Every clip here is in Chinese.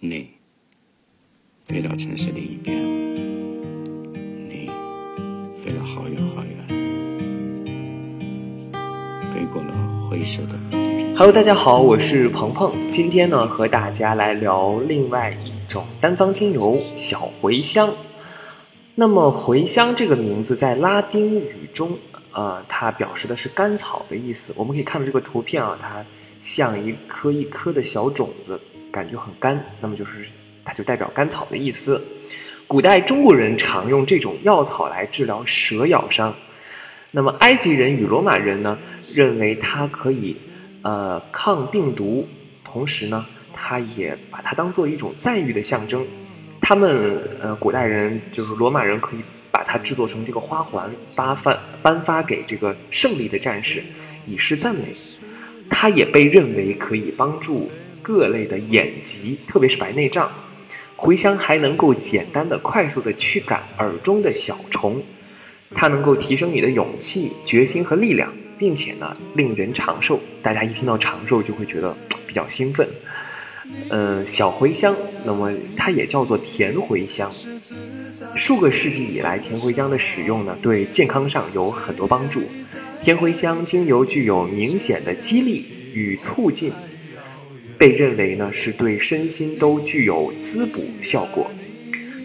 你飞到城市另一边，你飞了好远好远，飞过了灰色的地平线。Hello，大家好，我是鹏鹏。今天呢，和大家来聊另外一种单方精油——小茴香。那么，茴香这个名字在拉丁语中，呃，它表示的是甘草的意思。我们可以看到这个图片啊，它像一颗一颗的小种子，感觉很干，那么就是它就代表甘草的意思。古代中国人常用这种药草来治疗蛇咬伤。那么，埃及人与罗马人呢，认为它可以呃抗病毒，同时呢，它也把它当做一种赞誉的象征。他们呃，古代人就是罗马人，可以把它制作成这个花环，颁发颁发给这个胜利的战士，以示赞美。它也被认为可以帮助各类的眼疾，特别是白内障。茴香还能够简单的、快速的驱赶耳中的小虫，它能够提升你的勇气、决心和力量，并且呢，令人长寿。大家一听到长寿，就会觉得比较兴奋。嗯，小茴香，那么它也叫做甜茴香。数个世纪以来，甜茴香的使用呢，对健康上有很多帮助。甜茴香精油具有明显的激励与促进，被认为呢是对身心都具有滋补效果。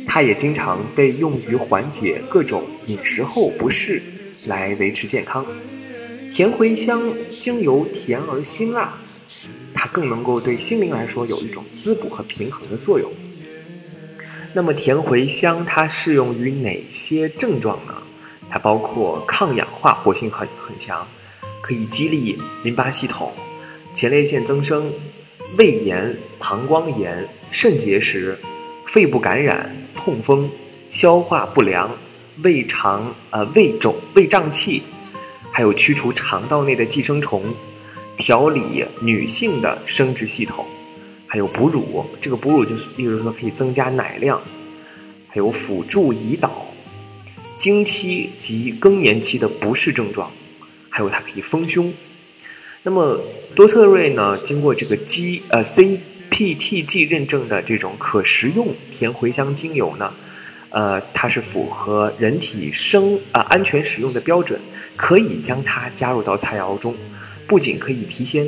它也经常被用于缓解各种饮食后不适，来维持健康。甜茴香精油甜而辛辣。它更能够对心灵来说有一种滋补和平衡的作用。那么甜茴香它适用于哪些症状呢？它包括抗氧化活性很很强，可以激励淋巴系统、前列腺增生、胃炎、膀胱炎、肾结石、肺部感染、痛风、消化不良、胃肠呃胃肿、胃胀气，还有驱除肠道内的寄生虫。调理女性的生殖系统，还有哺乳，这个哺乳就是，例如说可以增加奶量，还有辅助胰岛、经期及更年期的不适症状，还有它可以丰胸。那么多特瑞呢，经过这个 G 呃 CPTG 认证的这种可食用甜茴香精油呢，呃，它是符合人体生啊、呃、安全使用的标准，可以将它加入到菜肴中。不仅可以提鲜，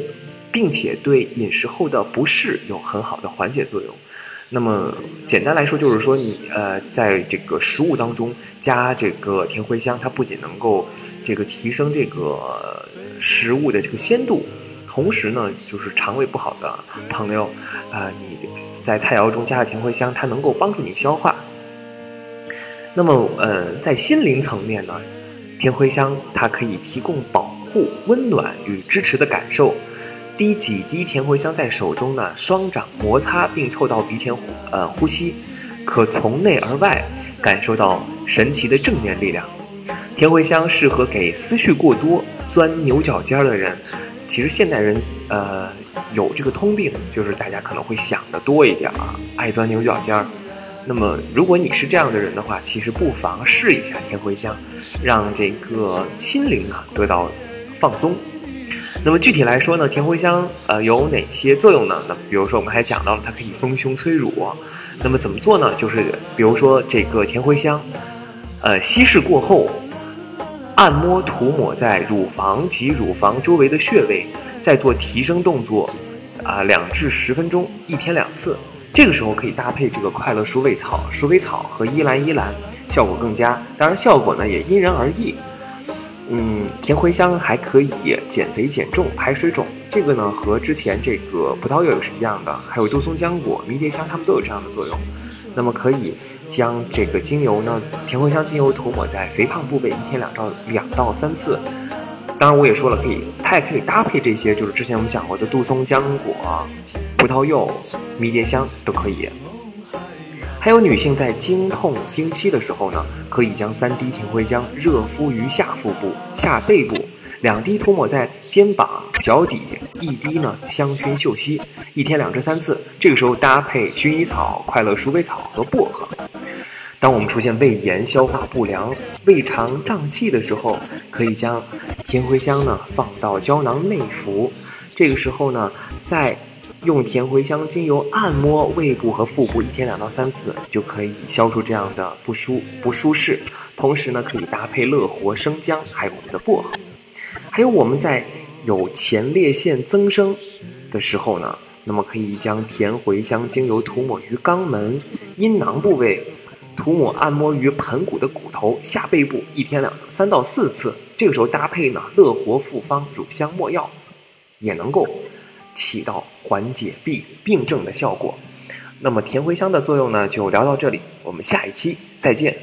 并且对饮食后的不适有很好的缓解作用。那么简单来说，就是说你呃，在这个食物当中加这个甜茴香，它不仅能够这个提升这个食物的这个鲜度，同时呢，就是肠胃不好的朋友，啊、呃，你在菜肴中加了甜茴香，它能够帮助你消化。那么呃，在心灵层面呢，甜茴香它可以提供保。护、温暖与支持的感受，滴几滴甜茴香在手中呢，双掌摩擦并凑到鼻前呃呼吸，可从内而外感受到神奇的正面力量。甜茴香适合给思绪过多、钻牛角尖的人。其实现代人呃有这个通病，就是大家可能会想的多一点啊，爱钻牛角尖。那么，如果你是这样的人的话，其实不妨试一下甜茴香，让这个心灵啊得到。放松。那么具体来说呢，甜茴香呃有哪些作用呢？那比如说我们还讲到了它可以丰胸催乳。那么怎么做呢？就是比如说这个甜茴香，呃稀释过后，按摩涂抹在乳房及乳房周围的穴位，再做提升动作，啊、两至十分钟，一天两次。这个时候可以搭配这个快乐鼠尾草、鼠尾草和依兰依兰，效果更佳。当然效果呢也因人而异。嗯，甜茴香还可以减肥减重、排水肿，这个呢和之前这个葡萄柚也是一样的，还有杜松浆果、迷迭香，它们都有这样的作用。那么可以将这个精油呢，甜茴香精油涂抹在肥胖部位，一天两到两到三次。当然我也说了，可以它也可以搭配这些，就是之前我们讲过的杜松浆果、葡萄柚、迷迭香都可以。还有女性在经痛、经期的时候呢，可以将三滴甜茴香热敷于下腹部、下背部，两滴涂抹在肩膀、脚底，一滴呢香薰嗅吸，一天两至三次。这个时候搭配薰衣草、快乐鼠尾草和薄荷。当我们出现胃炎、消化不良、胃肠胀气的时候，可以将甜茴香呢放到胶囊内服。这个时候呢，再用甜茴香精油按摩胃部和腹部，一天两到三次就可以消除这样的不舒不舒适。同时呢，可以搭配乐活生姜，还有我们的薄荷。还有我们在有前列腺增生的时候呢，那么可以将甜茴香精油涂抹于肛门、阴囊部位。涂抹按摩于盆骨的骨头、下背部，一天两三到四次。这个时候搭配呢乐活复方乳香没药，也能够起到缓解病病症的效果。那么甜茴香的作用呢，就聊到这里，我们下一期再见。